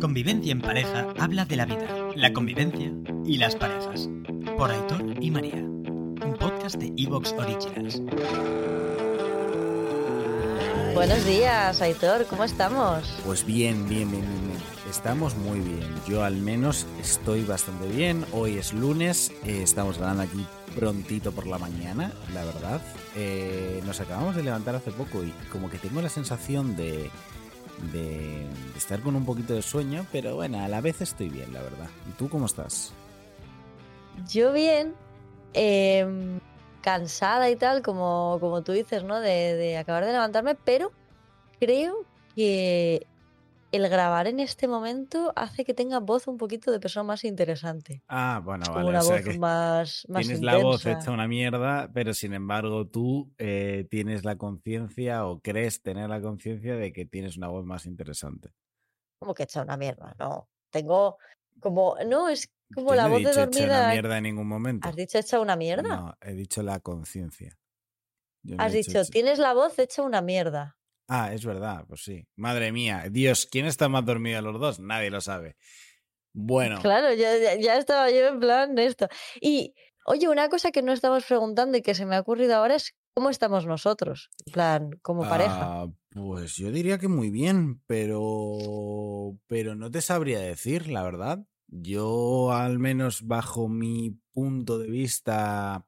Convivencia en pareja habla de la vida, la convivencia y las parejas. Por Aitor y María. Un podcast de Evox Originals. Buenos días, Aitor, ¿cómo estamos? Pues bien, bien, bien, bien, bien. Estamos muy bien. Yo al menos estoy bastante bien. Hoy es lunes, eh, estamos grabando aquí prontito por la mañana, la verdad. Eh, nos acabamos de levantar hace poco y como que tengo la sensación de, de, estar con un poquito de sueño, pero bueno, a la vez estoy bien, la verdad. ¿Y tú cómo estás? Yo bien, em, cansada y tal, como, como tú dices, ¿no? De, de acabar de levantarme, pero creo que el grabar en este momento hace que tenga voz un poquito de persona más interesante. Ah, bueno, Como vale. una o sea voz que más, más tienes la voz hecha una mierda, pero sin embargo tú eh, tienes la conciencia o crees tener la conciencia de que tienes una voz más interesante. Como que hecha una mierda, no. Tengo como, no, es como Yo la no he voz de dicho hecha una dormida. mierda en ningún momento. ¿Has dicho hecha una mierda? No, he dicho la conciencia. Has dicho, tienes la voz hecha una mierda. Ah, es verdad, pues sí. Madre mía, Dios, ¿quién está más dormido de los dos? Nadie lo sabe. Bueno, Claro, ya, ya- ya estaba yo en plan de esto. Y, oye, una cosa que no estamos preguntando y que se me ha ocurrido ahora es cómo estamos nosotros, en plan, como pareja. ah, pues yo diría que muy bien, pero pero no te sabría decir, la verdad. Yo, al menos bajo mi punto de vista,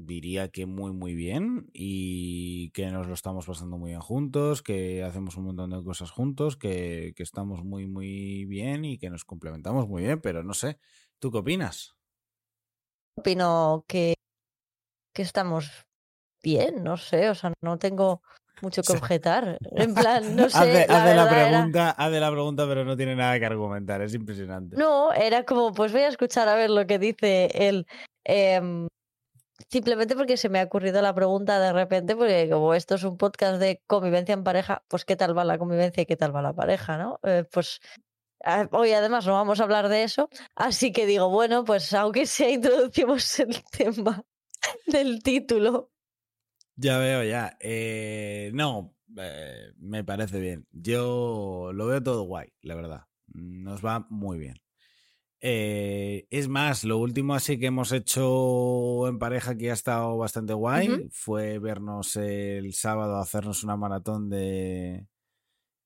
diría que muy, muy bien y que nos lo estamos pasando muy bien juntos, que hacemos un montón de cosas juntos, que, que estamos muy, muy bien y que nos complementamos muy bien, pero no sé. ¿Tú qué opinas? Opino que, que estamos bien, no sé, o sea, no tengo mucho que objetar. En plan, no sé. hace, la hace la verdad era- pregunta, hace la pregunta, pero no tiene nada que argumentar, es impresionante. No, era como, pues voy a escuchar a ver lo que dice él. em, simplemente porque se me ha ocurrido la pregunta de repente, porque como esto es un podcast de convivencia en pareja, pues qué tal va la convivencia y qué tal va la pareja, ¿no? Eh, pues ah, hoy además no vamos a hablar de eso, así que digo, bueno, pues aunque sea introducimos el tema del título. Ya veo, ya. Eh, no, eh, me parece bien. Yo lo veo todo guay, la verdad. Nos va muy bien. Eh, es más, lo último así que hemos hecho en pareja que ha estado bastante guay fue vernos el sábado, hacernos una maratón de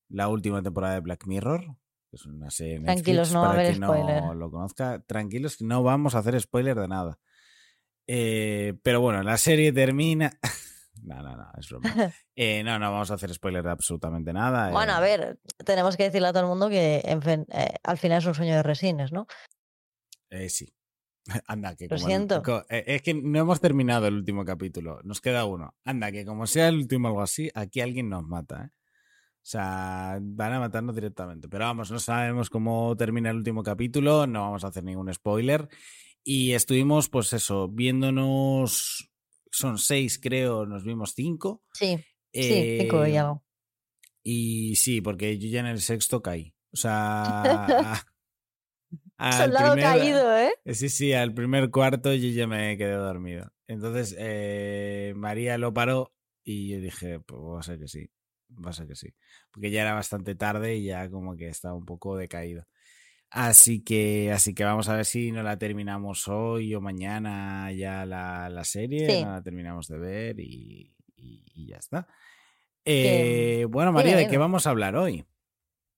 la última temporada de Black Mirror. que Es una serie Netflix, Tranquilos, no a para quien no lo conozca. Tranquilos, no vamos a hacer spoiler de nada. Eh, pero bueno, la serie termina. No, no, no, es broma. Eh, no, no vamos a hacer spoiler de absolutamente nada. Bueno, eh. a ver, tenemos que decirle a todo el mundo que en fin, eh, al final es un sueño de resines, ¿no? Eh, sí. Anda, que Lo como el- siento. co- es que no hemos terminado el último capítulo. Nos queda uno. Anda, que como sea el último algo así, aquí alguien nos mata, ¿eh? O sea, van a matarnos directamente. Pero vamos, no sabemos cómo termina el último capítulo, no vamos a hacer ningún spoiler. Y estuvimos, pues eso, viéndonos. Son seis, creo, nos vimos cinco. Sí, sí, cinco y Eh, algo. Y sí, porque yo ya en el sexto caí. O sea, al Soldado primer- caído, ¿eh? eh, Sí, sí, al primer cuarto yo ya me quedé dormido. Entonces eh, María lo paró y yo dije, pues va a ser que sí, va a ser que sí. Porque ya era bastante tarde y ya como que estaba un poco decaído. Así que, así que vamos a ver si no la terminamos hoy o mañana ya la, la serie, Sí. no la terminamos de ver y, y- y ya está. Eh, bueno, María, ¿de qué vamos a hablar hoy?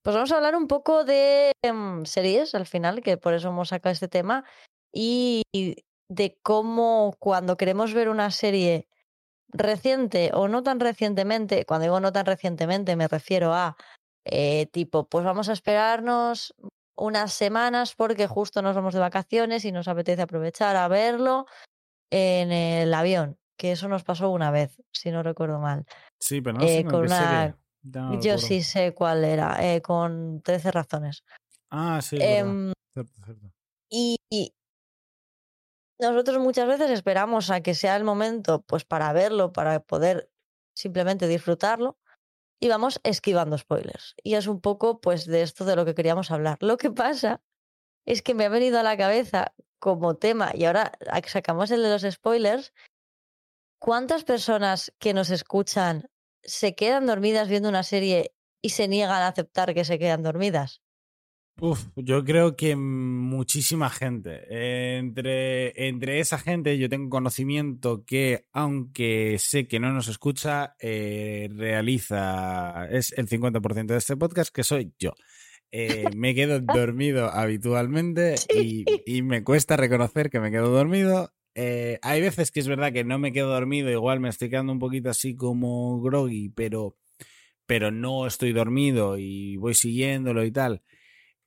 Pues vamos a hablar un poco de em, series al final, que por eso hemos sacado este tema, y de cómo cuando queremos ver una serie reciente o no tan recientemente, cuando digo no tan recientemente me refiero a eh, tipo, pues vamos a esperarnos unas semanas porque justo nos vamos de vacaciones y nos apetece aprovechar a verlo en el avión, que eso nos pasó una vez, si no recuerdo mal. Sí, pero no Eh, con una- no Yo sí sé cuál era, eh, con 13 razones. Ah, sí. Em, Cierto, cierto. y, y nosotros muchas veces esperamos a que sea el momento pues para verlo, para poder simplemente disfrutarlo y vamos esquivando spoilers. Y es un poco pues de esto de lo que queríamos hablar. Lo que pasa es que me ha venido a la cabeza como tema y ahora sacamos el de los spoilers, ¿cuántas personas que nos escuchan se quedan dormidas viendo una serie y se niegan a aceptar que se quedan dormidas? Uf, yo creo que muchísima gente. Entre, entre esa gente yo tengo conocimiento que, aunque sé que no nos escucha, eh, realiza, es el 50% de este podcast, que soy yo. Eh, me quedo dormido habitualmente y, y me cuesta reconocer que me quedo dormido. Eh, hay veces que es verdad que no me quedo dormido, igual me estoy quedando un poquito así como groggy, pero, pero no estoy dormido y voy siguiéndolo y tal.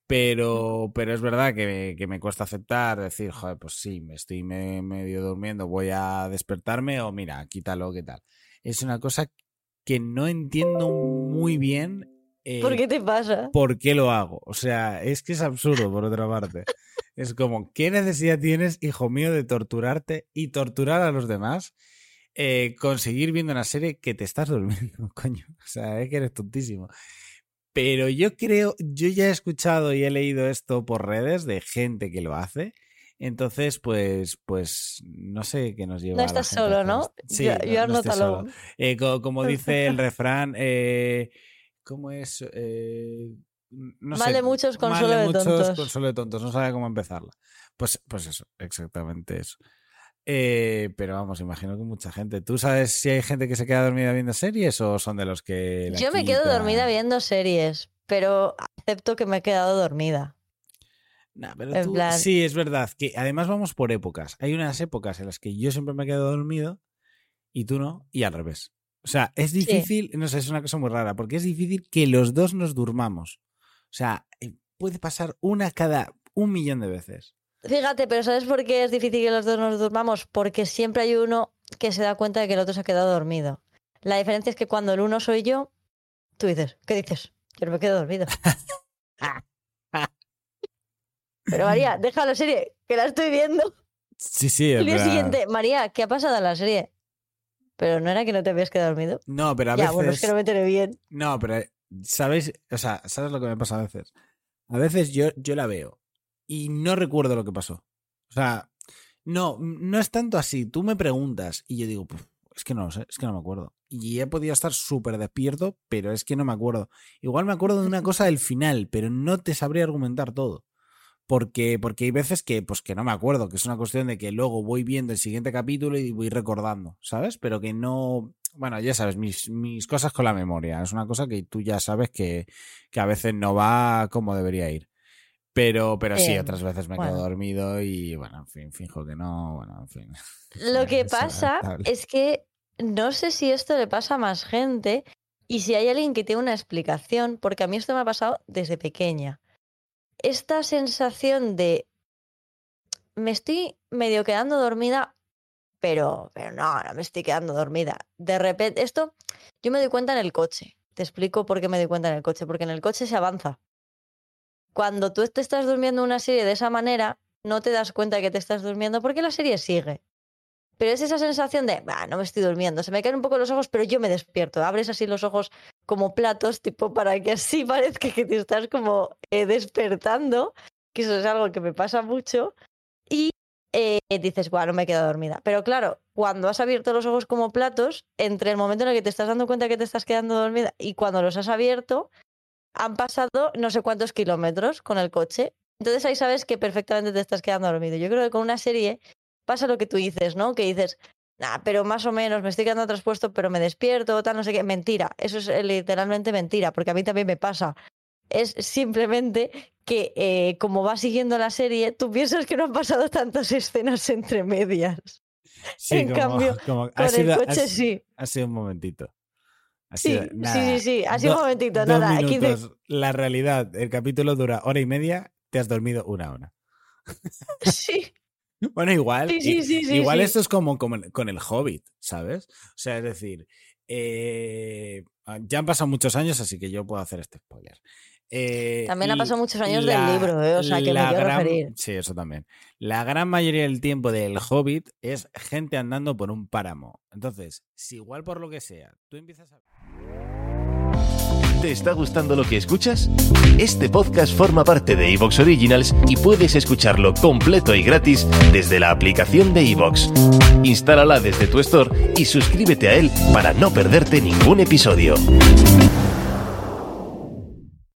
Pero, pero es verdad que me, que me cuesta aceptar, decir, joder, pues sí, me estoy me- medio durmiendo, voy a despertarme o mira, quítalo, ¿qué tal? Es una cosa que no entiendo muy bien eh, ¿Por qué te pasa? por qué lo hago. O sea, es que es absurdo, por otra parte. Es como, ¿qué necesidad tienes, hijo mío, de torturarte y torturar a los demás? Eh, conseguir viendo una serie que te estás durmiendo, coño. O sea, es que eres tontísimo. Pero yo creo, yo ya he escuchado y he leído esto por redes de gente que lo hace. Entonces, pues, pues, no sé qué nos lleva. No a la estás gente a solo, ¿no? Sí, Yo- no- yo no estoy solo. Eh, co- como dice el refrán, eh, ¿cómo es? Eh, no Mal sé, de muchos, consuelo de muchos, tontos. consuelo de tontos. No sabe cómo empezarla. Pues, pues eso, exactamente eso. Eh, pero vamos, imagino que mucha gente. ¿Tú sabes si hay gente que se queda dormida viendo series o son de los que... Yo me quedo dormida viendo series, pero acepto que me he quedado dormida. Nah, pero tú- plan- Sí, es verdad. Que además vamos por épocas. Hay unas épocas en las que yo siempre me quedo dormido y tú no, y al revés. O sea, es difícil, no sé, es una cosa muy rara, porque es difícil que los dos nos durmamos. O sea, eh, puede pasar una cada un millón de veces. Fíjate, pero ¿sabes por qué es difícil que los dos nos durmamos? Porque siempre hay uno que se da cuenta de que el otro se ha quedado dormido. La diferencia es que cuando el uno soy yo, tú dices, ¿qué dices? Yo no me quedo dormido. Pero María, deja la serie, que la estoy viendo. Sí, sí, es El día verdad. siguiente, María, ¿qué ha pasado en la serie? Pero no era que no te habías quedado dormido. No, pero a ya, veces. bueno, es que no me enteré bien. No, pero ¿sabéis? O sea, ¿sabes lo que me pasa a veces? A veces yo, yo la veo y no recuerdo lo que pasó. O sea, no, no es tanto así. Tú me preguntas y yo digo, "Puf, es que no lo sé, es que no me acuerdo. Y he podido estar súper despierto, pero es que no me acuerdo. Igual me acuerdo de una cosa del final, pero no te sabría argumentar todo. Porque, porque hay veces que, pues, que no me acuerdo, que es una cuestión de que luego voy viendo el siguiente capítulo y voy recordando, ¿sabes? Pero que no. Bueno, ya sabes, mis, mis cosas con la memoria. Es una cosa que tú ya sabes que, que a veces no va como debería ir. Pero, pero sí, Bien, otras veces me bueno. quedo dormido y, bueno, en fin, fijo que no, bueno, en fin. Lo que Es pasa adaptable. es que no sé si esto le pasa a más gente y si hay alguien que tiene una explicación, porque a mí esto me ha pasado desde pequeña. Esta sensación de me estoy medio quedando dormida, pero, pero no, no me estoy quedando dormida. De repente, esto yo me doy cuenta en el coche. Te explico por qué me doy cuenta en el coche, porque en el coche se avanza. Cuando tú te estás durmiendo una serie de esa manera, no te das cuenta que te estás durmiendo porque la serie sigue. Pero es esa sensación de, "Bah, no me estoy durmiendo, se me caen un poco los ojos, pero yo me despierto. Abres así los ojos como platos, tipo para que así parezca que te estás como eh, despertando, que eso es algo que me pasa mucho. Y eh, dices, bueno, no me he quedado dormida. Pero claro, cuando has abierto los ojos como platos, entre el momento en el que te estás dando cuenta que te estás quedando dormida y cuando los has abierto, han pasado no sé cuántos kilómetros con el coche. Entonces ahí sabes que perfectamente te estás quedando dormido. Yo creo que con una serie pasa lo que tú dices, ¿no? Que dices, nah, pero más o menos me estoy quedando traspuesto, pero me despierto, tal, no sé qué. Mentira, eso es eh, literalmente mentira, porque a mí también me pasa. Es simplemente que eh, como vas siguiendo la serie, tú piensas que no han pasado tantas escenas entre medias. Sí, En como- cambio, como- Con el sido- coche sí. Ha sido un momentito. Sí, sí, sí, sí. Así un momentito, dos nada. 15 minutos. La realidad, el capítulo dura hora y media, te has dormido una hora. Sí, Bueno, igual. Sí, sí, sí, sí, igual esto es como, con el Hobbit, ¿sabes? O sea, es decir, eh, ya han pasado muchos años, así que yo puedo hacer este spoiler. Eh, También ha pasado muchos años la- del libro, ¿eh? o sea que me la quiero gran- referir. Sí, eso también. La gran mayoría del tiempo del Hobbit es gente andando por un páramo. Entonces, si igual por lo que sea, tú empiezas a... ¿Te está gustando lo que escuchas? Este podcast forma parte de Evox Originals y puedes escucharlo completo y gratis desde la aplicación de Evox. Instálala desde tu store y suscríbete a él para no perderte ningún episodio.